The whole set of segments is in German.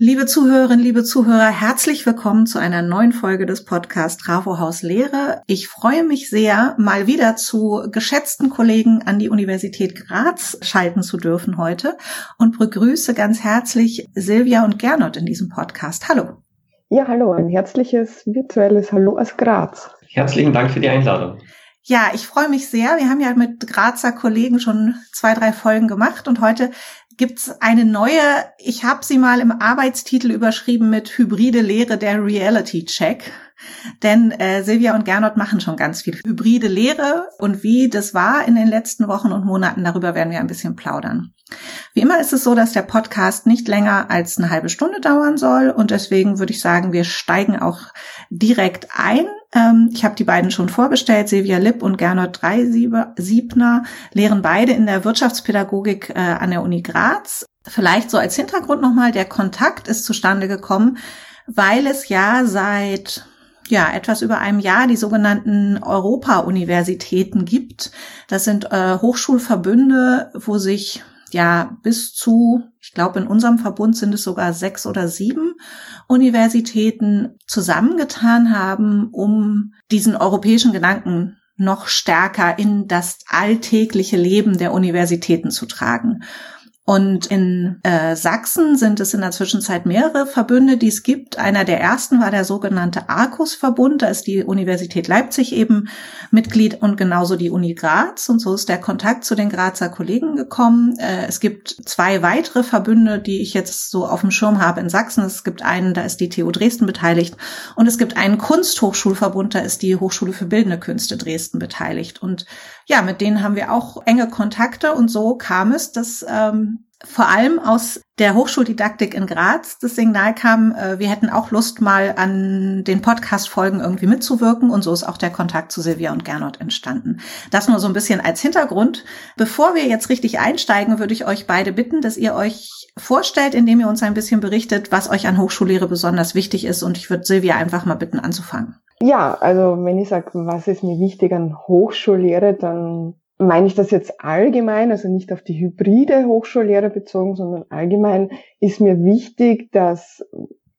Liebe Zuhörerinnen, liebe Zuhörer, herzlich willkommen zu einer neuen Folge des Podcasts Trafo Haus Lehre. Ich freue mich sehr, mal wieder zu geschätzten Kollegen an die Universität Graz schalten zu dürfen heute und begrüße ganz herzlich Silvia und Gernot in diesem Podcast. Hallo. Ja, hallo, ein herzliches virtuelles Hallo aus Graz. Herzlichen Dank für die Einladung. Ja, ich freue mich sehr. Wir haben ja mit Grazer Kollegen schon zwei, drei Folgen gemacht und heute gibt's eine neue, ich habe sie mal im Arbeitstitel überschrieben mit hybride Lehre der Reality Check. Denn äh, Silvia und Gernot machen schon ganz viel hybride Lehre und wie das war in den letzten Wochen und Monaten, darüber werden wir ein bisschen plaudern. Wie immer ist es so, dass der Podcast nicht länger als eine halbe Stunde dauern soll und deswegen würde ich sagen, wir steigen auch direkt ein. Ähm, ich habe die beiden schon vorgestellt. Silvia Lipp und Gernot Dreisiebner lehren beide in der Wirtschaftspädagogik äh, an der Uni Graz. Vielleicht so als Hintergrund nochmal, der Kontakt ist zustande gekommen, weil es ja seit ja, etwas über einem Jahr die sogenannten Europa-Universitäten gibt. Das sind äh, Hochschulverbünde, wo sich ja bis zu, ich glaube, in unserem Verbund sind es sogar sechs oder sieben Universitäten zusammengetan haben, um diesen europäischen Gedanken noch stärker in das alltägliche Leben der Universitäten zu tragen. Und in äh, Sachsen sind es in der Zwischenzeit mehrere Verbünde, die es gibt. Einer der ersten war der sogenannte Arcus-Verbund. Da ist die Universität Leipzig eben Mitglied und genauso die Uni Graz. Und so ist der Kontakt zu den Grazer Kollegen gekommen. Äh, es gibt zwei weitere Verbünde, die ich jetzt so auf dem Schirm habe in Sachsen. Es gibt einen, da ist die TU Dresden beteiligt. Und es gibt einen Kunsthochschulverbund, da ist die Hochschule für Bildende Künste Dresden beteiligt. Und ja, mit denen haben wir auch enge Kontakte. Und so kam es, dass ähm, vor allem aus der Hochschuldidaktik in Graz das Signal kam, äh, wir hätten auch Lust, mal an den Podcast-Folgen irgendwie mitzuwirken. Und so ist auch der Kontakt zu Silvia und Gernot entstanden. Das nur so ein bisschen als Hintergrund. Bevor wir jetzt richtig einsteigen, würde ich euch beide bitten, dass ihr euch vorstellt, indem ihr uns ein bisschen berichtet, was euch an Hochschullehre besonders wichtig ist. Und ich würde Silvia einfach mal bitten anzufangen. Ja, also wenn ich sage, was ist mir wichtig an Hochschullehre, dann meine ich das jetzt allgemein, also nicht auf die hybride Hochschullehre bezogen, sondern allgemein ist mir wichtig, dass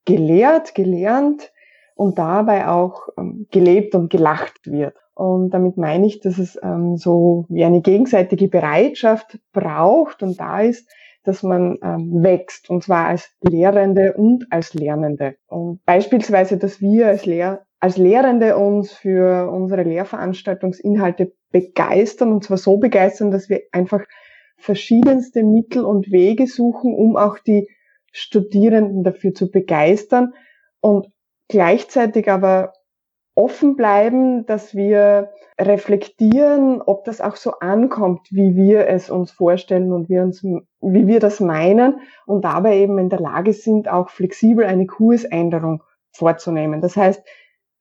gelehrt, gelernt und dabei auch ähm, gelebt und gelacht wird. Und damit meine ich, dass es ähm, so wie eine gegenseitige Bereitschaft braucht und da ist, dass man ähm, wächst, und zwar als Lehrende und als Lernende. Und beispielsweise, dass wir als, Lehr als Lehrende uns für unsere Lehrveranstaltungsinhalte begeistern und zwar so begeistern, dass wir einfach verschiedenste Mittel und Wege suchen, um auch die Studierenden dafür zu begeistern und gleichzeitig aber offen bleiben, dass wir reflektieren, ob das auch so ankommt, wie wir es uns vorstellen und wir uns, wie wir das meinen und dabei eben in der Lage sind, auch flexibel eine Kursänderung vorzunehmen. Das heißt,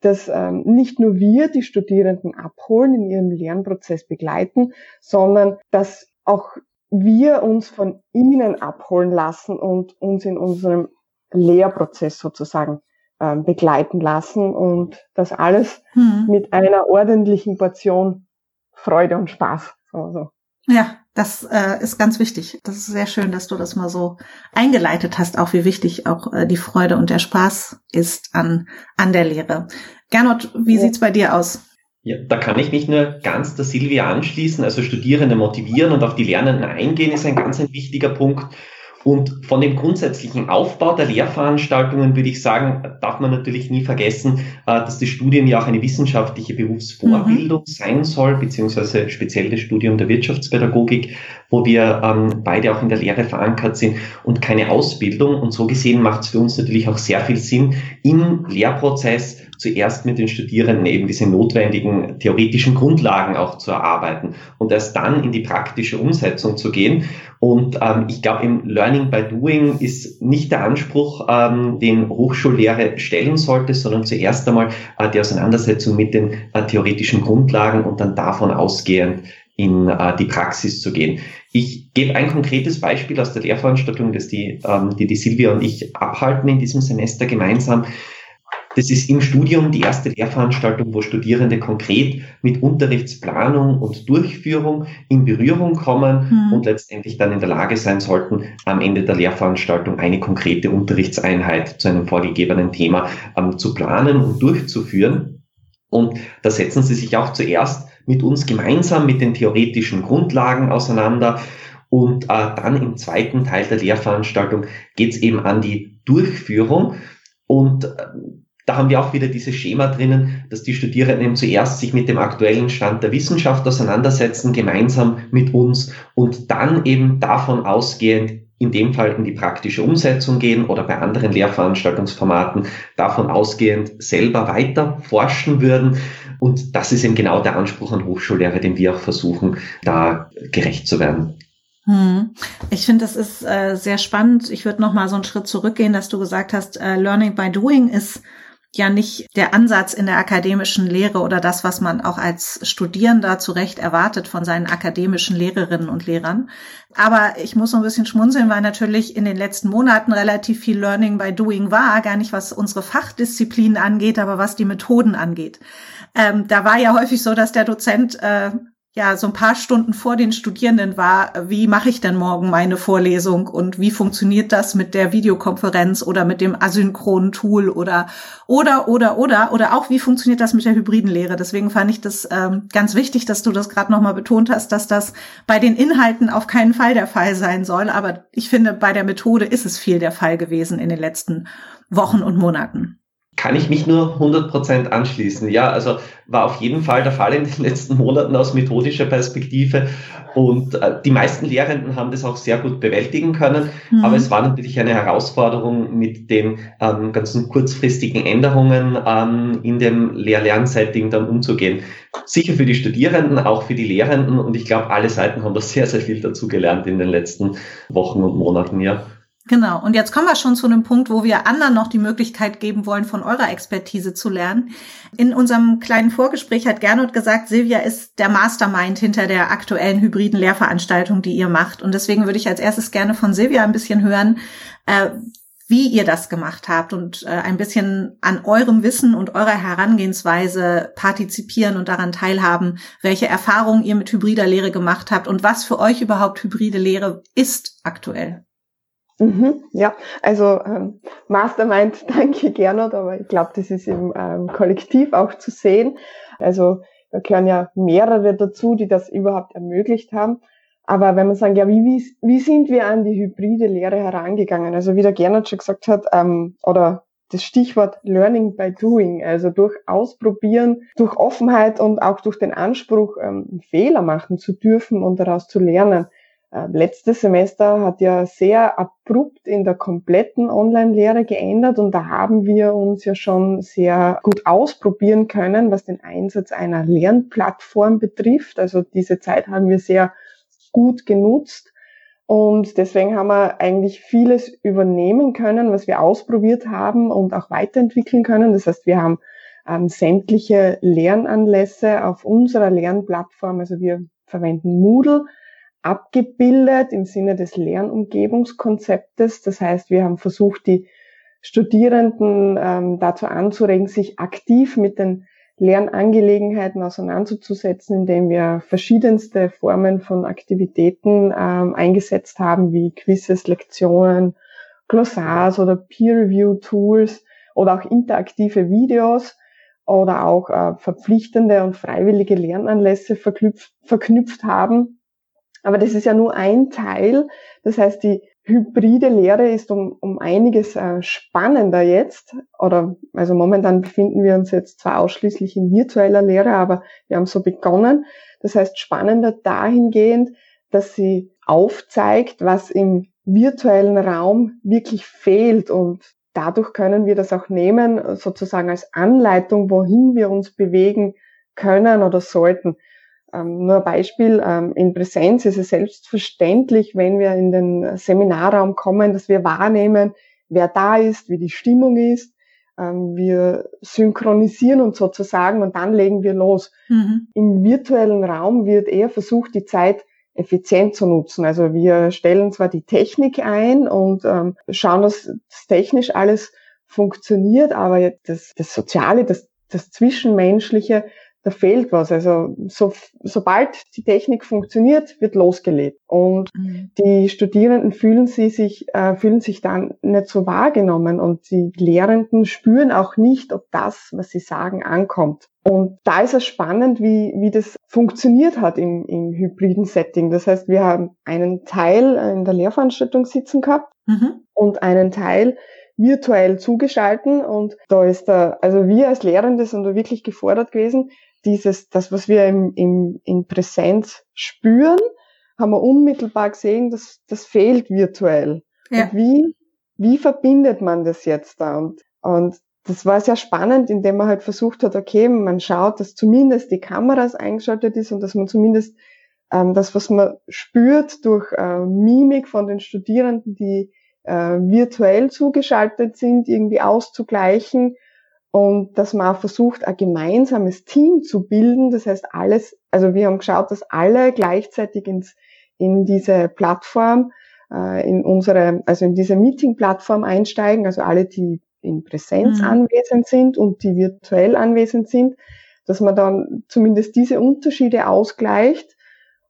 dass ähm, nicht nur wir die Studierenden abholen, in ihrem Lernprozess begleiten, sondern dass auch wir uns von ihnen abholen lassen und uns in unserem Lehrprozess sozusagen ähm, begleiten lassen und das alles hm. mit einer ordentlichen Portion Freude und Spaß. Also. Ja, das äh, ist ganz wichtig. Das ist sehr schön, dass du das mal so eingeleitet hast, auch wie wichtig auch äh, die Freude und der Spaß ist an, an der Lehre. Gernot, wie ja. sieht's bei dir aus? Ja, da kann ich mich nur ganz der Silvia anschließen. Also Studierende motivieren und auf die Lernenden eingehen ist ein ganz ein wichtiger Punkt. Und von dem grundsätzlichen Aufbau der Lehrveranstaltungen würde ich sagen, darf man natürlich nie vergessen, äh, dass das Studium ja auch eine wissenschaftliche Berufsvorbildung mhm. sein soll, beziehungsweise speziell das Studium der Wirtschaftspädagogik, wo wir ähm, beide auch in der Lehre verankert sind und keine Ausbildung. Und so gesehen macht es für uns natürlich auch sehr viel Sinn, im Lehrprozess zuerst mit den Studierenden eben diese notwendigen theoretischen Grundlagen auch zu erarbeiten und erst dann in die praktische Umsetzung zu gehen. Und ähm, ich glaube, im Learning by Doing ist nicht der Anspruch, ähm, den Hochschullehre stellen sollte, sondern zuerst einmal äh, die Auseinandersetzung mit den äh, theoretischen Grundlagen und dann davon ausgehend in äh, die Praxis zu gehen. Ich gebe ein konkretes Beispiel aus der Lehrveranstaltung, das die, ähm, die die Silvia und ich abhalten in diesem Semester gemeinsam Das ist im Studium die erste Lehrveranstaltung, wo Studierende konkret mit Unterrichtsplanung und Durchführung in Berührung kommen mhm. und letztendlich dann in der Lage sein sollten, am Ende der Lehrveranstaltung eine konkrete Unterrichtseinheit zu einem vorgegebenen Thema ähm, zu planen und durchzuführen. Und da setzen sie sich auch zuerst mit uns gemeinsam mit den theoretischen Grundlagen auseinander. Und äh, dann im zweiten Teil der Lehrveranstaltung geht es eben an die Durchführung. Und äh, da haben wir auch wieder dieses Schema drinnen, dass die Studierenden eben zuerst sich mit dem aktuellen Stand der Wissenschaft auseinandersetzen, gemeinsam mit uns und dann eben davon ausgehend in dem Fall in die praktische Umsetzung gehen oder bei anderen Lehrveranstaltungsformaten davon ausgehend selber weiter forschen würden. Und das ist eben genau der Anspruch an Hochschullehrer, den wir auch versuchen, da gerecht zu werden. Hm. Ich finde, das ist äh, sehr spannend. Ich würde noch mal so einen Schritt zurückgehen, dass du gesagt hast, äh, Learning by Doing ist ja nicht der Ansatz in der akademischen Lehre oder das, was man auch als Studierender zu Recht erwartet von seinen akademischen Lehrerinnen und Lehrern. Aber ich muss so ein bisschen schmunzeln, weil natürlich in den letzten Monaten relativ viel Learning by Doing war, gar nicht was unsere Fachdisziplinen angeht, aber was die Methoden angeht. Ähm, da war ja häufig so, dass der Dozent äh, ja so ein paar Stunden vor den Studierenden war, wie mache ich denn morgen meine Vorlesung und wie funktioniert das mit der Videokonferenz oder mit dem asynchronen Tool oder oder oder oder oder auch wie funktioniert das mit der hybriden Lehre. Deswegen fand ich das ähm, ganz wichtig, dass du das gerade nochmal betont hast, dass das bei den Inhalten auf keinen Fall der Fall sein soll. Aber ich finde, bei der Methode ist es viel der Fall gewesen in den letzten Wochen und Monaten kann ich mich nur 100% anschließen. Ja, also war auf jeden Fall der Fall in den letzten Monaten aus methodischer Perspektive. Und äh, die meisten Lehrenden haben das auch sehr gut bewältigen können. Mhm. Aber es war natürlich eine Herausforderung mit den ähm, ganzen kurzfristigen Änderungen ähm, in dem Lehr-Lern-Setting dann umzugehen. Sicher für die Studierenden, auch für die Lehrenden. Und ich glaube, alle Seiten haben da sehr, sehr viel dazu gelernt in den letzten Wochen und Monaten, ja. Genau. Und jetzt kommen wir schon zu einem Punkt, wo wir anderen noch die Möglichkeit geben wollen, von eurer Expertise zu lernen. In unserem kleinen Vorgespräch hat Gernot gesagt, Silvia ist der Mastermind hinter der aktuellen hybriden Lehrveranstaltung, die ihr macht. Und deswegen würde ich als erstes gerne von Silvia ein bisschen hören, äh, wie ihr das gemacht habt und äh, ein bisschen an eurem Wissen und eurer Herangehensweise partizipieren und daran teilhaben, welche Erfahrungen ihr mit hybrider Lehre gemacht habt und was für euch überhaupt hybride Lehre ist aktuell. Mhm, ja, also ähm, Mastermind, danke Gernot, aber ich glaube, das ist im ähm, Kollektiv auch zu sehen. Also da gehören ja mehrere dazu, die das überhaupt ermöglicht haben. Aber wenn man sagen, ja, wie, wie, wie sind wir an die hybride Lehre herangegangen? Also wie der Gernot schon gesagt hat, ähm, oder das Stichwort Learning by Doing, also durch Ausprobieren, durch Offenheit und auch durch den Anspruch, ähm, Fehler machen zu dürfen und daraus zu lernen. Äh, letztes Semester hat ja sehr abrupt in der kompletten Online-Lehre geändert und da haben wir uns ja schon sehr gut ausprobieren können, was den Einsatz einer Lernplattform betrifft. Also diese Zeit haben wir sehr gut genutzt und deswegen haben wir eigentlich vieles übernehmen können, was wir ausprobiert haben und auch weiterentwickeln können. Das heißt, wir haben ähm, sämtliche Lernanlässe auf unserer Lernplattform, also wir verwenden Moodle, abgebildet im Sinne des Lernumgebungskonzeptes. Das heißt, wir haben versucht, die Studierenden ähm, dazu anzuregen, sich aktiv mit den Lernangelegenheiten auseinanderzusetzen, indem wir verschiedenste Formen von Aktivitäten ähm, eingesetzt haben, wie Quizzes, Lektionen, Glossars oder Peer-Review-Tools oder auch interaktive Videos oder auch äh, verpflichtende und freiwillige Lernanlässe verknüpft, verknüpft haben, aber das ist ja nur ein Teil. Das heißt, die hybride Lehre ist um, um einiges äh, spannender jetzt. Oder also momentan befinden wir uns jetzt zwar ausschließlich in virtueller Lehre, aber wir haben so begonnen. Das heißt, spannender dahingehend, dass sie aufzeigt, was im virtuellen Raum wirklich fehlt und dadurch können wir das auch nehmen, sozusagen als Anleitung, wohin wir uns bewegen können oder sollten. Ähm, nur ein Beispiel, ähm, in Präsenz ist es selbstverständlich, wenn wir in den Seminarraum kommen, dass wir wahrnehmen, wer da ist, wie die Stimmung ist. Ähm, wir synchronisieren uns sozusagen und dann legen wir los. Mhm. Im virtuellen Raum wird eher versucht, die Zeit effizient zu nutzen. Also wir stellen zwar die Technik ein und ähm, schauen, dass das technisch alles funktioniert, aber das, das Soziale, das, das Zwischenmenschliche, da fehlt was. Also so, sobald die Technik funktioniert, wird losgelegt. Und mhm. die Studierenden fühlen sie sich, äh, fühlen sich dann nicht so wahrgenommen und die Lehrenden spüren auch nicht, ob das, was sie sagen, ankommt. Und da ist es spannend, wie, wie das funktioniert hat im, im hybriden Setting. Das heißt, wir haben einen Teil in der Lehrveranstaltung sitzen gehabt mhm. und einen Teil virtuell zugeschalten und da ist da, also wir als Lehrende sind da wirklich gefordert gewesen, dieses, das, was wir im, im, in Präsenz spüren, haben wir unmittelbar gesehen, dass das fehlt virtuell. Ja. Und wie, wie verbindet man das jetzt da? Und, und das war sehr spannend, indem man halt versucht hat, okay, man schaut, dass zumindest die Kameras eingeschaltet ist und dass man zumindest ähm, das, was man spürt durch äh, Mimik von den Studierenden, die äh, virtuell zugeschaltet sind, irgendwie auszugleichen und dass man versucht, ein gemeinsames Team zu bilden. Das heißt, alles, also wir haben geschaut, dass alle gleichzeitig ins, in diese Plattform, äh, in unsere, also in diese Meeting-Plattform einsteigen, also alle, die in Präsenz mhm. anwesend sind und die virtuell anwesend sind, dass man dann zumindest diese Unterschiede ausgleicht.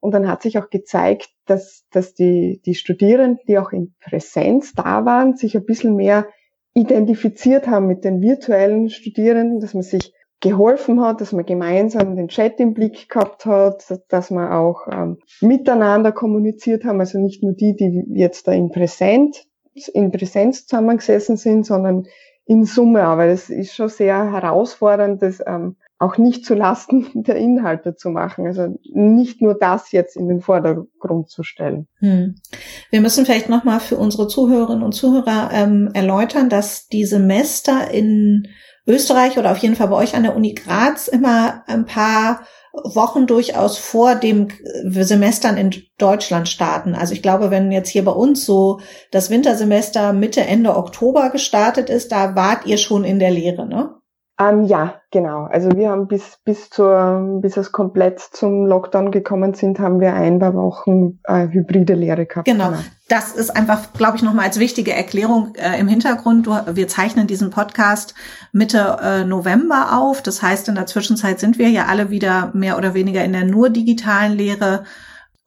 Und dann hat sich auch gezeigt, dass, dass die, die Studierenden, die auch in Präsenz da waren, sich ein bisschen mehr identifiziert haben mit den virtuellen Studierenden, dass man sich geholfen hat, dass man gemeinsam den Chat im Blick gehabt hat, dass man auch ähm, miteinander kommuniziert haben, also nicht nur die, die jetzt da in Präsenz, in Präsenz zusammengesessen sind, sondern in Summe, aber das ist schon sehr herausfordernd, das ähm, auch nicht zu Lasten der Inhalte zu machen. Also nicht nur das jetzt in den Vordergrund zu stellen. Hm. Wir müssen vielleicht nochmal für unsere Zuhörerinnen und Zuhörer ähm, erläutern, dass die Semester in Österreich oder auf jeden Fall bei euch an der Uni Graz immer ein paar Wochen durchaus vor dem Semestern in Deutschland starten. Also ich glaube, wenn jetzt hier bei uns so das Wintersemester Mitte, Ende Oktober gestartet ist, da wart ihr schon in der Lehre, ne? Ähm, ja, genau. Also wir haben bis, bis zur, bis es komplett zum Lockdown gekommen sind, haben wir ein paar Wochen äh, hybride Lehre gehabt. Genau. genau. Das ist einfach, glaube ich, nochmal als wichtige Erklärung äh, im Hintergrund. Du, wir zeichnen diesen Podcast Mitte äh, November auf. Das heißt, in der Zwischenzeit sind wir ja alle wieder mehr oder weniger in der nur digitalen Lehre.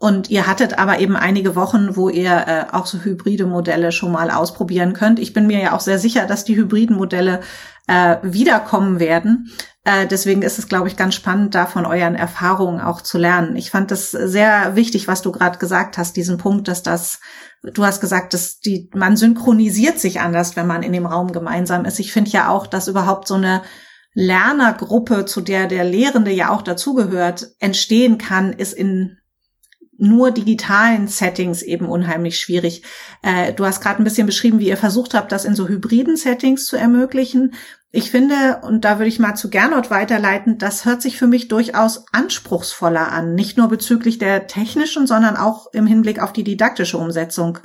Und ihr hattet aber eben einige Wochen, wo ihr äh, auch so hybride Modelle schon mal ausprobieren könnt. Ich bin mir ja auch sehr sicher, dass die hybriden Modelle äh, wiederkommen werden. Äh, deswegen ist es, glaube ich, ganz spannend, da von euren Erfahrungen auch zu lernen. Ich fand das sehr wichtig, was du gerade gesagt hast, diesen Punkt, dass das, du hast gesagt, dass die, man synchronisiert sich anders, wenn man in dem Raum gemeinsam ist. Ich finde ja auch, dass überhaupt so eine Lernergruppe, zu der der Lehrende ja auch dazugehört, entstehen kann, ist in nur digitalen Settings eben unheimlich schwierig. Äh, du hast gerade ein bisschen beschrieben, wie ihr versucht habt, das in so hybriden Settings zu ermöglichen. Ich finde, und da würde ich mal zu Gernot weiterleiten, das hört sich für mich durchaus anspruchsvoller an. Nicht nur bezüglich der technischen, sondern auch im Hinblick auf die didaktische Umsetzung.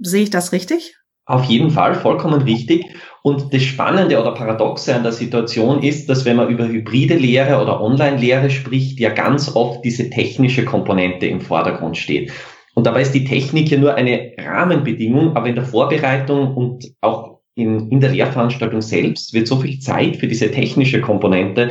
Sehe ich das richtig? Auf jeden Fall, vollkommen richtig. Und das Spannende oder Paradoxe an der Situation ist, dass wenn man über hybride Lehre oder Online-Lehre spricht, ja ganz oft diese technische Komponente im Vordergrund steht. Und dabei ist die Technik ja nur eine Rahmenbedingung, aber in der Vorbereitung und auch in, in der Lehrveranstaltung selbst wird so viel Zeit für diese technische Komponente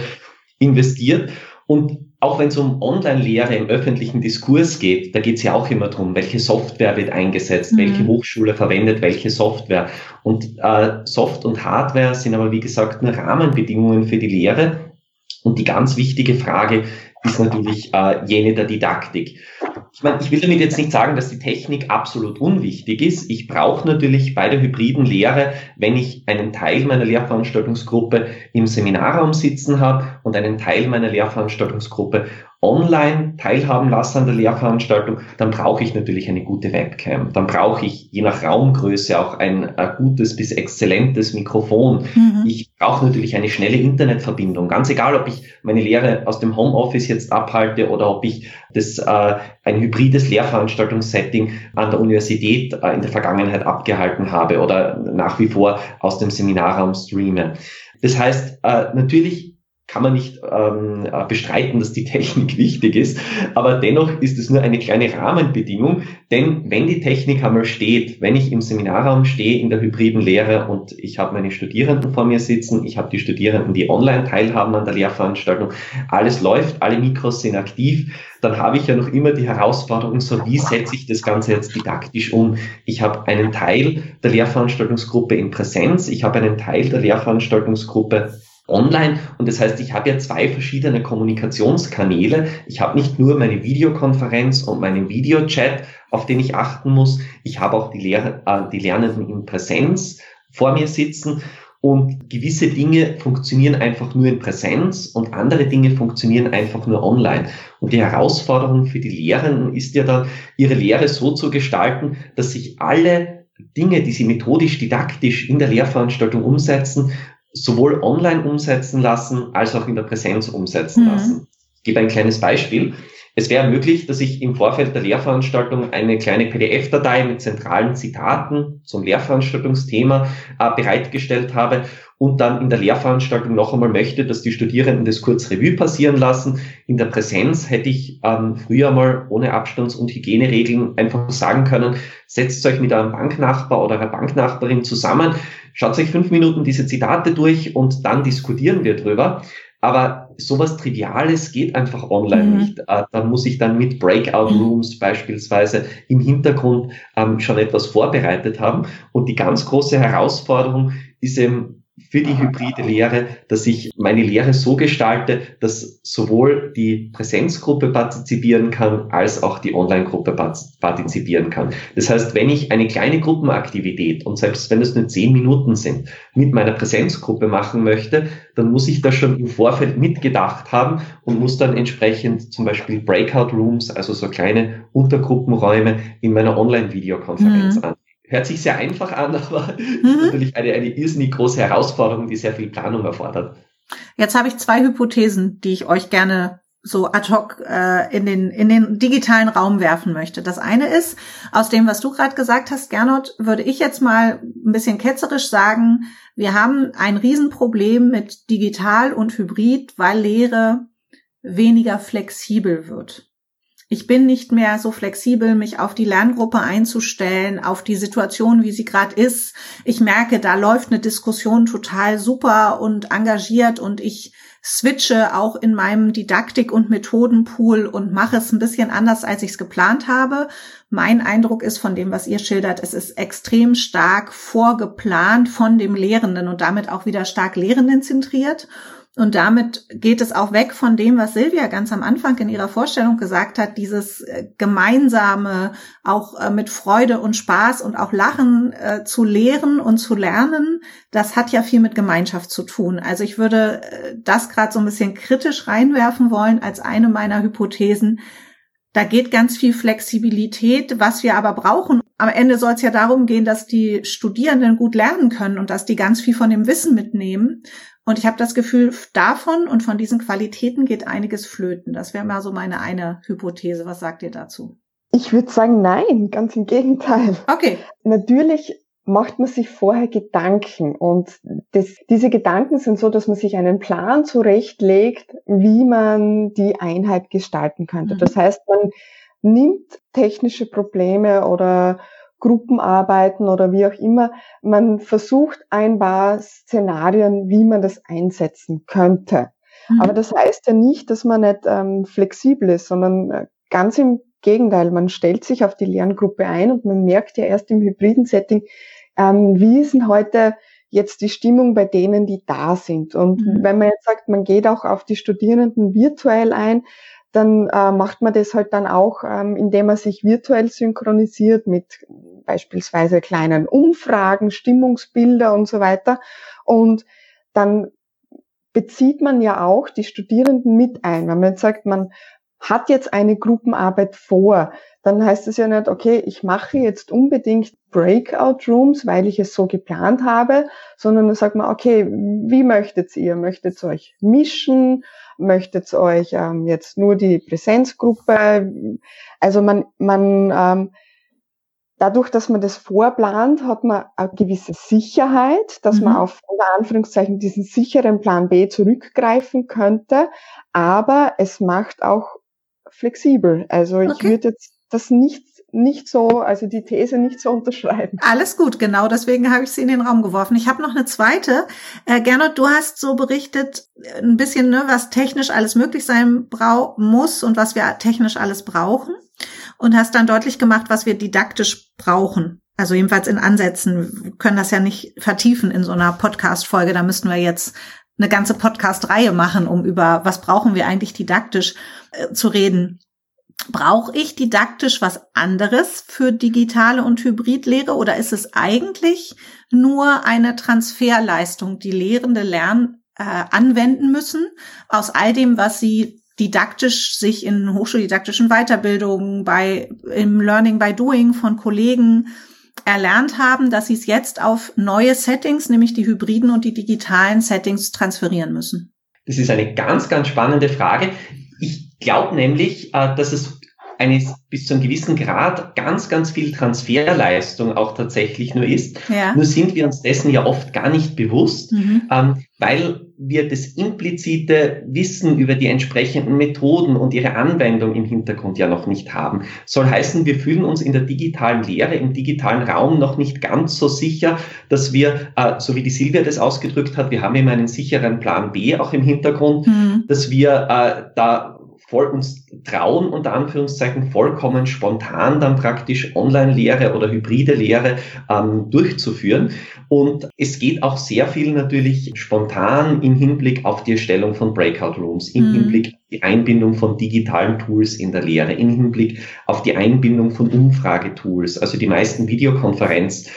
investiert. Und auch wenn es um Online-Lehre im öffentlichen Diskurs geht, da geht es ja auch immer darum, welche Software wird eingesetzt, mhm. welche Hochschule verwendet welche Software. Und äh, Soft und Hardware sind aber, wie gesagt, nur Rahmenbedingungen für die Lehre. Und die ganz wichtige Frage ist natürlich äh, jene der Didaktik. Ich meine, ich will damit jetzt nicht sagen, dass die Technik absolut unwichtig ist. Ich brauche natürlich bei der hybriden Lehre, wenn ich einen Teil meiner Lehrveranstaltungsgruppe im Seminarraum sitzen habe und einen Teil meiner Lehrveranstaltungsgruppe online teilhaben lasse an der Lehrveranstaltung, dann brauche ich natürlich eine gute Webcam. Dann brauche ich je nach Raumgröße auch ein, ein gutes bis exzellentes Mikrofon. Mhm. Ich brauche natürlich eine schnelle Internetverbindung. Ganz egal, ob ich meine Lehre aus dem Homeoffice jetzt abhalte oder ob ich das äh, ein hybrides Lehrveranstaltungssetting an der Universität äh, in der Vergangenheit abgehalten habe oder nach wie vor aus dem Seminarraum streame. Das heißt, äh, natürlich kann man nicht ähm, äh, bestreiten, dass die Technik wichtig ist, aber dennoch ist es nur eine kleine Rahmenbedingung, denn wenn die Technik einmal steht, wenn ich im Seminarraum stehe in der hybriden Lehre und ich habe meine Studierenden vor mir sitzen, ich habe die Studierenden, die online teilhaben an der Lehrveranstaltung, alles läuft, alle Mikros sind aktiv, dann habe ich ja noch immer die Herausforderung, so wie setze ich das Ganze jetzt didaktisch um? Ich habe einen Teil der Lehrveranstaltungsgruppe in Präsenz, ich habe einen Teil der Lehrveranstaltungsgruppe online. Und das heißt, ich habe ja zwei verschiedene Kommunikationskanäle. Ich habe nicht nur meine Videokonferenz und meinen Videochat, auf den ich achten muss. Ich habe auch die, Lehr äh, die Lernenden in Präsenz vor mir sitzen. Und gewisse Dinge funktionieren einfach nur in Präsenz und andere Dinge funktionieren einfach nur online. Und die Herausforderung für die Lehrenden ist ja dann, ihre Lehre so zu gestalten, dass sich alle Dinge, die sie methodisch, didaktisch in der Lehrveranstaltung umsetzen, sowohl online umsetzen lassen als auch in der Präsenz umsetzen mhm. lassen. Ich gebe ein kleines Beispiel. Es wäre möglich, dass ich im Vorfeld der Lehrveranstaltung eine kleine PDF-Datei mit zentralen Zitaten zum Lehrveranstaltungsthema äh, bereitgestellt habe und dann in der Lehrveranstaltung noch einmal möchte, dass die Studierenden das kurz Revue passieren lassen. In der Präsenz hätte ich ähm, früher mal ohne Abstands- und Hygieneregeln einfach sagen können, setzt euch mit einem Banknachbar oder einer Banknachbarin zusammen, schaut euch fünf Minuten diese Zitate durch und dann diskutieren wir drüber. Aber sowas Triviales geht einfach online mhm. nicht. Äh, da muss ich dann mit Breakout mhm. Rooms beispielsweise im Hintergrund ähm, schon etwas vorbereitet haben. Und die ganz große Herausforderung ist eben für die hybride Lehre, dass ich meine Lehre so gestalte, dass sowohl die Präsenzgruppe partizipieren kann, als auch die Online-Gruppe partizipieren kann. Das heißt, wenn ich eine kleine Gruppenaktivität und selbst wenn es nur zehn Minuten sind, mit meiner Präsenzgruppe machen möchte, dann muss ich das schon im Vorfeld mitgedacht haben und muss dann entsprechend zum Beispiel Breakout Rooms, also so kleine Untergruppenräume in meiner Online-Videokonferenz mhm. an hört sich sehr einfach an, aber mhm. ist natürlich eine, eine irrsinnig große Herausforderung, die sehr viel Planung erfordert. Jetzt habe ich zwei Hypothesen, die ich euch gerne so ad hoc äh, in, den, in den digitalen Raum werfen möchte. Das eine ist, aus dem, was du gerade gesagt hast, Gernot, würde ich jetzt mal ein bisschen ketzerisch sagen, wir haben ein Riesenproblem mit digital und hybrid, weil Lehre weniger flexibel wird. Ich bin nicht mehr so flexibel, mich auf die Lerngruppe einzustellen, auf die Situation, wie sie gerade ist. Ich merke, da läuft eine Diskussion total super und engagiert und ich switche auch in meinem Didaktik- und Methodenpool und mache es ein bisschen anders, als ich es geplant habe. Mein Eindruck ist von dem, was ihr schildert, es ist extrem stark vorgeplant von dem Lehrenden und damit auch wieder stark Lehrenden zentriert. Und damit geht es auch weg von dem, was Silvia ganz am Anfang in ihrer Vorstellung gesagt hat, dieses äh, gemeinsame, auch äh, mit Freude und Spaß und auch Lachen äh, zu lehren und zu lernen. Das hat ja viel mit Gemeinschaft zu tun. Also ich würde das gerade so ein bisschen kritisch reinwerfen wollen als eine meiner Hypothesen. Da geht ganz viel Flexibilität, was wir aber brauchen. Am Ende soll es ja darum gehen, dass die Studierenden gut lernen können und dass die ganz viel von dem Wissen mitnehmen. Und ich habe das Gefühl, davon und von diesen Qualitäten geht einiges flöten. Das wäre mal so meine eine Hypothese. Was sagt ihr dazu? Ich würde sagen, nein, ganz im Gegenteil. Okay. Natürlich macht man sich vorher Gedanken und das, diese Gedanken sind so, dass man sich einen Plan zurechtlegt, wie man die Einheit gestalten könnte. Mhm. Das heißt, man nimmt technische Probleme oder Gruppenarbeiten oder wie auch immer. Man versucht ein paar Szenarien, wie man das einsetzen könnte. Mhm. Aber das heißt ja nicht, dass man nicht ähm, flexibel ist, sondern äh, ganz im Gegenteil, man stellt sich auf die Lerngruppe ein und man merkt ja erst im hybriden Setting, ähm, wie ist denn heute jetzt die Stimmung bei denen, die da sind. Und mhm. wenn man jetzt sagt, man geht auch auf die Studierenden virtuell ein, dann äh, macht man das halt dann auch, ähm, indem man sich virtuell synchronisiert mit beispielsweise kleinen Umfragen, Stimmungsbilder und so weiter. Und dann bezieht man ja auch die Studierenden mit ein. Wenn man jetzt sagt, man hat jetzt eine Gruppenarbeit vor, dann heißt es ja nicht, okay, ich mache jetzt unbedingt Breakout Rooms, weil ich es so geplant habe, sondern dann sagt man, okay, wie möchtet ihr? Möchtet ihr euch mischen? Möchtet euch ähm, jetzt nur die Präsenzgruppe? Also man, man ähm, dadurch, dass man das vorplant, hat man eine gewisse Sicherheit, dass mhm. man auf unter Anführungszeichen diesen sicheren Plan B zurückgreifen könnte, aber es macht auch flexibel. Also okay. ich würde jetzt das nicht nicht so, also die These nicht so unterschreiben. Alles gut, genau deswegen habe ich sie in den Raum geworfen. Ich habe noch eine zweite. Äh, Gernot, du hast so berichtet, ein bisschen, ne, was technisch alles möglich sein brau muss und was wir technisch alles brauchen und hast dann deutlich gemacht, was wir didaktisch brauchen. Also jedenfalls in Ansätzen. Wir können das ja nicht vertiefen in so einer Podcast-Folge. Da müssten wir jetzt eine ganze Podcast-Reihe machen, um über was brauchen wir eigentlich didaktisch äh, zu reden. Brauche ich didaktisch was anderes für digitale und Hybridlehre oder ist es eigentlich nur eine Transferleistung, die Lehrende lernen, äh, anwenden müssen aus all dem, was sie didaktisch sich in hochschuldidaktischen Weiterbildungen bei im Learning by Doing von Kollegen erlernt haben, dass sie es jetzt auf neue Settings, nämlich die hybriden und die digitalen Settings transferieren müssen? Das ist eine ganz, ganz spannende Frage. Glaube nämlich, äh, dass es eine bis zu einem gewissen Grad ganz, ganz viel Transferleistung auch tatsächlich nur ist. Ja. Nur sind wir uns dessen ja oft gar nicht bewusst, mhm. ähm, weil wir das implizite Wissen über die entsprechenden Methoden und ihre Anwendung im Hintergrund ja noch nicht haben. Soll heißen, wir fühlen uns in der digitalen Lehre, im digitalen Raum noch nicht ganz so sicher, dass wir, äh, so wie die Silvia das ausgedrückt hat, wir haben immer einen sicheren Plan B auch im Hintergrund, mhm. dass wir äh, da voll uns trauen, unter Anführungszeichen, vollkommen spontan dann praktisch Online-Lehre oder hybride Lehre ähm, durchzuführen. Und es geht auch sehr viel natürlich spontan im Hinblick auf die Erstellung von Breakout Rooms, im mhm. Hinblick auf die Einbindung von digitalen Tools in der Lehre, im Hinblick auf die Einbindung von Umfragetools. Also die meisten Videokonferenz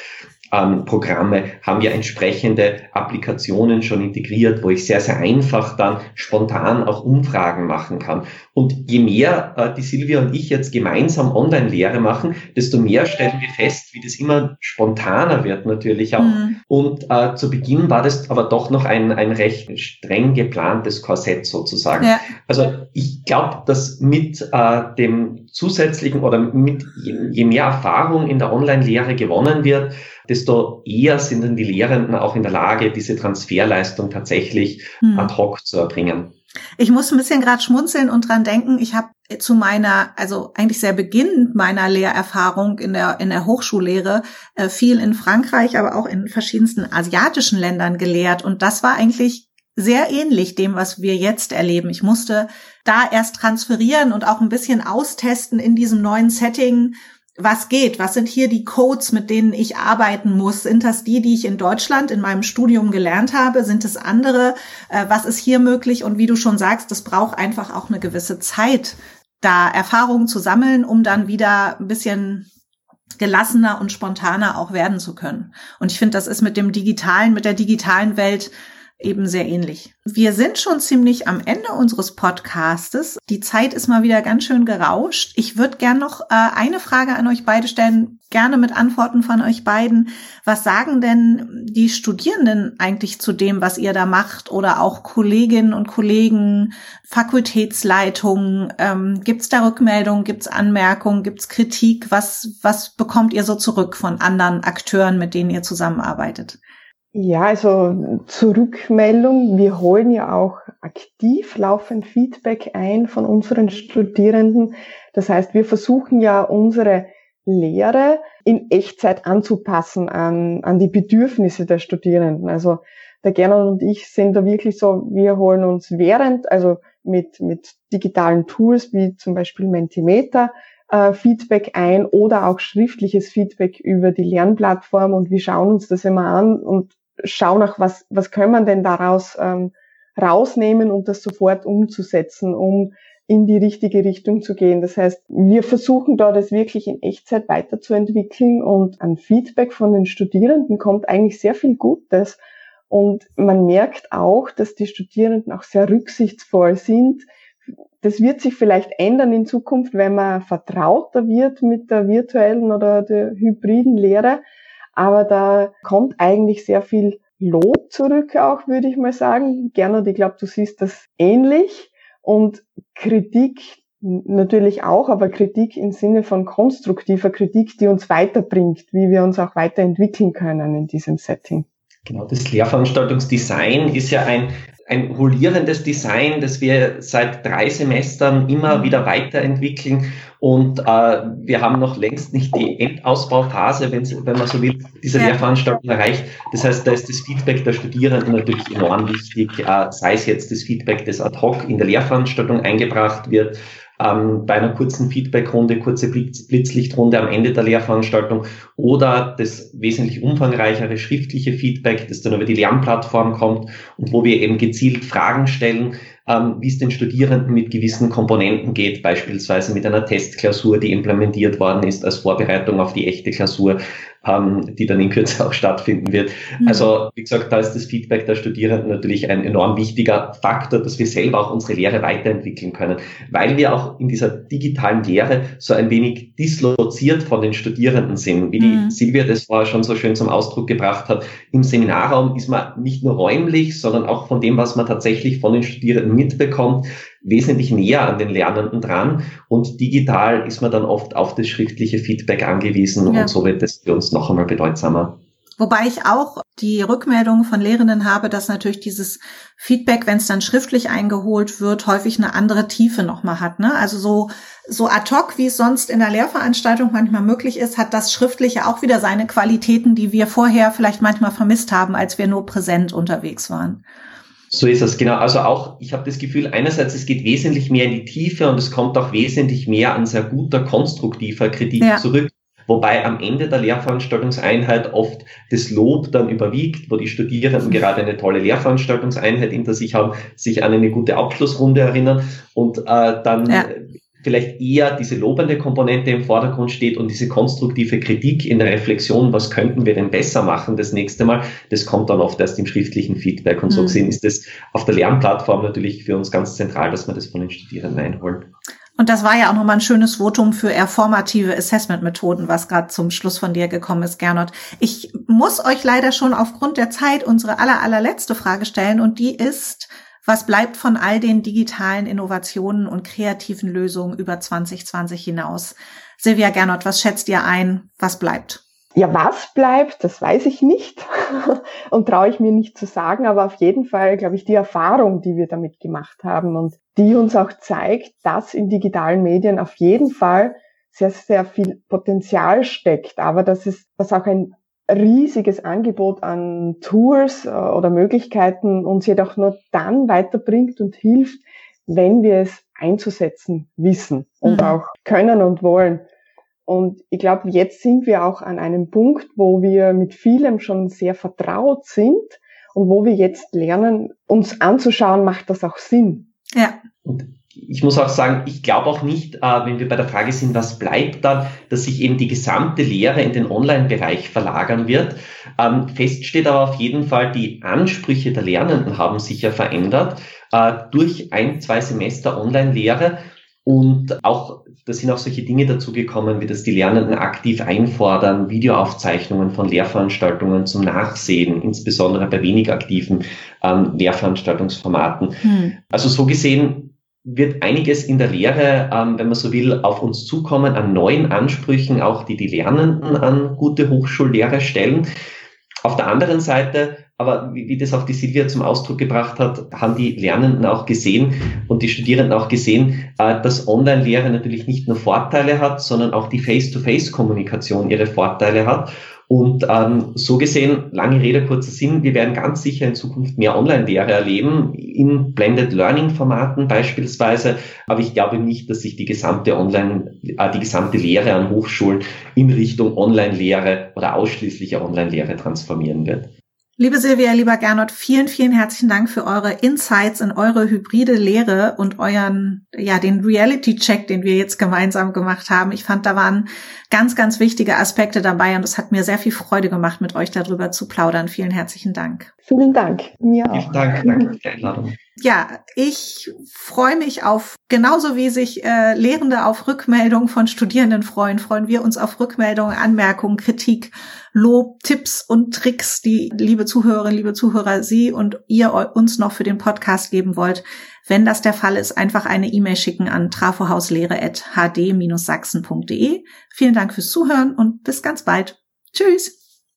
ähm, Programme haben ja entsprechende Applikationen schon integriert, wo ich sehr, sehr einfach dann spontan auch Umfragen machen kann. Und je mehr äh, die Silvia und ich jetzt gemeinsam Online-Lehre machen, desto mehr stellen wir fest, wie das immer spontaner wird natürlich auch. Mhm. Und äh, zu Beginn war das aber doch noch ein, ein recht streng geplantes Korsett sozusagen. Ja. Also ich glaube, dass mit äh, dem zusätzlichen oder mit je, je mehr Erfahrung in der Online-Lehre gewonnen wird, desto eher sind dann die Lehrenden auch in der Lage, diese Transferleistung tatsächlich hm. ad hoc zu erbringen. Ich muss ein bisschen gerade schmunzeln und dran denken, ich habe zu meiner, also eigentlich sehr beginnend meiner Lehrerfahrung in der, in der Hochschullehre äh, viel in Frankreich, aber auch in verschiedensten asiatischen Ländern gelehrt. Und das war eigentlich sehr ähnlich dem, was wir jetzt erleben. Ich musste da erst transferieren und auch ein bisschen austesten in diesem neuen Setting, was geht? Was sind hier die Codes, mit denen ich arbeiten muss? Sind das die, die ich in Deutschland in meinem Studium gelernt habe? Sind es andere? Äh, was ist hier möglich? Und wie du schon sagst, das braucht einfach auch eine gewisse Zeit, da Erfahrungen zu sammeln, um dann wieder ein bisschen gelassener und spontaner auch werden zu können. Und ich finde, das ist mit dem digitalen, mit der digitalen Welt eben sehr ähnlich. Wir sind schon ziemlich am Ende unseres Podcastes. Die Zeit ist mal wieder ganz schön gerauscht. Ich würde gern noch äh, eine Frage an euch beide stellen, gerne mit Antworten von euch beiden. Was sagen denn die Studierenden eigentlich zu dem, was ihr da macht? Oder auch Kolleginnen und Kollegen, Fakultätsleitungen? Ähm, Gibt es da Rückmeldungen? Gibt es Anmerkungen? Gibt es Kritik? Was, was bekommt ihr so zurück von anderen Akteuren, mit denen ihr zusammenarbeitet? Ja, also zur Rückmeldung. Wir holen ja auch aktiv laufend Feedback ein von unseren Studierenden. Das heißt, wir versuchen ja unsere Lehre in Echtzeit anzupassen an, an die Bedürfnisse der Studierenden. Also der Gernot und ich sind da wirklich so, wir holen uns während, also mit, mit digitalen Tools wie zum Beispiel Mentimeter, äh, Feedback ein oder auch schriftliches Feedback über die Lernplattform und wir schauen uns das immer an und schau nach, was, was können wir denn daraus ähm, rausnehmen und das sofort umzusetzen, um in die richtige Richtung zu gehen. Das heißt, wir versuchen da das wirklich in Echtzeit weiterzuentwickeln und an Feedback von den Studierenden kommt eigentlich sehr viel Gutes. Und man merkt auch, dass die Studierenden auch sehr rücksichtsvoll sind. Das wird sich vielleicht ändern in Zukunft, wenn man vertrauter wird mit der virtuellen oder der hybriden Lehre. Aber da kommt eigentlich sehr viel Lob zurück auch, würde ich mal sagen. Gernot, ich glaube, du siehst das ähnlich. Und Kritik, natürlich auch, aber Kritik im Sinne von konstruktiver Kritik, die uns weiterbringt, wie wir uns auch weiterentwickeln können in diesem Setting. Genau, das Lehrveranstaltungsdesign ist ja ein, ein rollierendes Design, das wir seit drei Semestern immer mhm. wieder weiterentwickeln. Und äh, wir haben noch längst nicht die Endausbauphase, wenn, man so will, diese ja. Lehrveranstaltung erreicht. Das heißt, da ist das Feedback der Studierenden natürlich enorm wichtig, äh, sei es jetzt das Feedback, das ad hoc in der Lehrveranstaltung eingebracht wird, ähm, bei einer kurzen Feedbackrunde, kurze Blitz Blitzlichtrunde am Ende der Lehrveranstaltung oder das wesentlich umfangreichere schriftliche Feedback, das dann über die Lernplattform kommt und wo wir eben gezielt Fragen stellen, ähm, wie es den Studierenden mit gewissen Komponenten geht, beispielsweise mit einer Testklausur, die implementiert worden ist als Vorbereitung auf die echte Klausur, ähm, die dann in Kürze auch stattfinden wird. Mhm. Also wie gesagt, da ist das Feedback der Studierenden natürlich ein enorm wichtiger Faktor, dass wir selber auch unsere Lehre weiterentwickeln können, weil wir auch in dieser digitalen Lehre so ein wenig disloziert von den Studierenden sind, wie die mhm. Silvia das vorher schon so schön zum Ausdruck gebracht hat. Im Seminarraum ist man nicht nur räumlich, sondern auch von dem, was man tatsächlich von den Studierenden mitbekommt, wesentlich näher an den Lernenden dran und digital ist man dann oft auf das schriftliche Feedback angewiesen ja. und so wird es für uns noch einmal bedeutsamer. Wobei ich auch die Rückmeldungen von Lehrenden habe, dass natürlich dieses Feedback, wenn es dann schriftlich eingeholt wird, häufig eine andere Tiefe nochmal hat. Ne? Also so, so ad hoc, wie es sonst in der Lehrveranstaltung manchmal möglich ist, hat das Schriftliche auch wieder seine Qualitäten, die wir vorher vielleicht manchmal vermisst haben, als wir nur präsent unterwegs waren. So ist es, genau. Also auch, ich habe das Gefühl, einerseits, es geht wesentlich mehr in die Tiefe und es kommt auch wesentlich mehr an sehr guter, konstruktiver Kritik ja. zurück. Wobei am Ende der Lehrveranstaltungseinheit oft das Lob dann überwiegt, wo die Studierenden mhm. gerade eine tolle Lehrveranstaltungseinheit hinter sich haben, sich an eine gute Abschlussrunde erinnern und äh, dann ja vielleicht eher diese lobende Komponente im Vordergrund steht und diese konstruktive Kritik in der Reflexion, was könnten wir denn besser machen das nächste Mal, das kommt dann oft erst im schriftlichen Feedback. Und so mhm. gesehen ist das auf der Lernplattform natürlich für uns ganz zentral, dass wir das von den Studierenden einholen. Und das war ja auch nochmal ein schönes Votum für eher formative Assessment-Methoden, was gerade zum Schluss von dir gekommen ist, Gernot. Ich muss euch leider schon aufgrund der Zeit unsere aller, allerletzte Frage stellen und die ist, was bleibt von all den digitalen Innovationen und kreativen Lösungen über 2020 hinaus? Silvia Gernot, was schätzt ihr ein? Was bleibt? Ja, was bleibt, das weiß ich nicht und traue ich mir nicht zu sagen, aber auf jeden Fall, glaube ich, die Erfahrung, die wir damit gemacht haben und die uns auch zeigt, dass in digitalen Medien auf jeden Fall sehr, sehr viel Potenzial steckt, aber dass es, dass auch ein riesiges Angebot an Tools äh, oder Möglichkeiten uns jedoch nur dann weiterbringt und hilft, wenn wir es einzusetzen wissen und mhm. auch können und wollen. Und ich glaube, jetzt sind wir auch an einem Punkt, wo wir mit vielem schon sehr vertraut sind und wo wir jetzt lernen, uns anzuschauen, macht das auch Sinn. Ja. Und ich muss auch sagen, ich glaube auch nicht, äh, wenn wir bei der Frage sind, was bleibt dann, dass sich eben die gesamte Lehre in den Online-Bereich verlagern wird. Ähm, fest steht aber auf jeden Fall, die Ansprüche der Lernenden haben sich ja verändert äh, durch ein, zwei Semester Online-Lehre. Und auch, da sind auch solche Dinge dazugekommen, wie dass die Lernenden aktiv einfordern, Videoaufzeichnungen von Lehrveranstaltungen zum Nachsehen, insbesondere bei wenig aktiven ähm, Lehrveranstaltungsformaten. Hm. Also so gesehen wird einiges in der Lehre, ähm, wenn man so will, auf uns zukommen an neuen Ansprüchen, auch die die Lernenden an gute Hochschullehre stellen. Auf der anderen Seite, aber wie, wie das auch die Silvia zum Ausdruck gebracht hat, haben die Lernenden auch gesehen und die Studierenden auch gesehen, äh, dass Online-Lehre natürlich nicht nur Vorteile hat, sondern auch die Face-to-Face-Kommunikation ihre Vorteile hat. Und ähm, so gesehen, lange Rede, kurzer Sinn, wir werden ganz sicher in Zukunft mehr Online-Lehre erleben, in Blended Learning-Formaten beispielsweise. Aber ich glaube nicht, dass sich die gesamte Online, äh, die gesamte Lehre an Hochschulen in Richtung Online-Lehre oder ausschließliche Online-Lehre transformieren wird. Liebe Silvia, lieber Gernot, vielen, vielen herzlichen Dank für eure Insights in eure hybride Lehre und euren, ja, den Reality-Check, den wir jetzt gemeinsam gemacht haben. Ich fand, da waren ganz, ganz wichtige Aspekte dabei und es hat mir sehr viel Freude gemacht, mit euch darüber zu plaudern. Vielen herzlichen Dank. Vielen Dank. Mir auch. Vielen Dank. Danke für die Einladung. ja, ich freue mich auf, genauso wie sich äh, Lehrende auf Rückmeldungen von Studierenden freuen, freuen wir uns auf Rückmeldungen, Anmerkungen, Kritik, Lob, Tipps und Tricks, die liebe Zuhörerinnen, liebe Zuhörer, Sie und ihr uns noch für den Podcast geben wollt. Wenn das der Fall ist, einfach eine E-Mail schicken an trafohauslehre.hd-sachsen.de. Vielen Dank fürs Zuhören und bis ganz bald. Tschüss!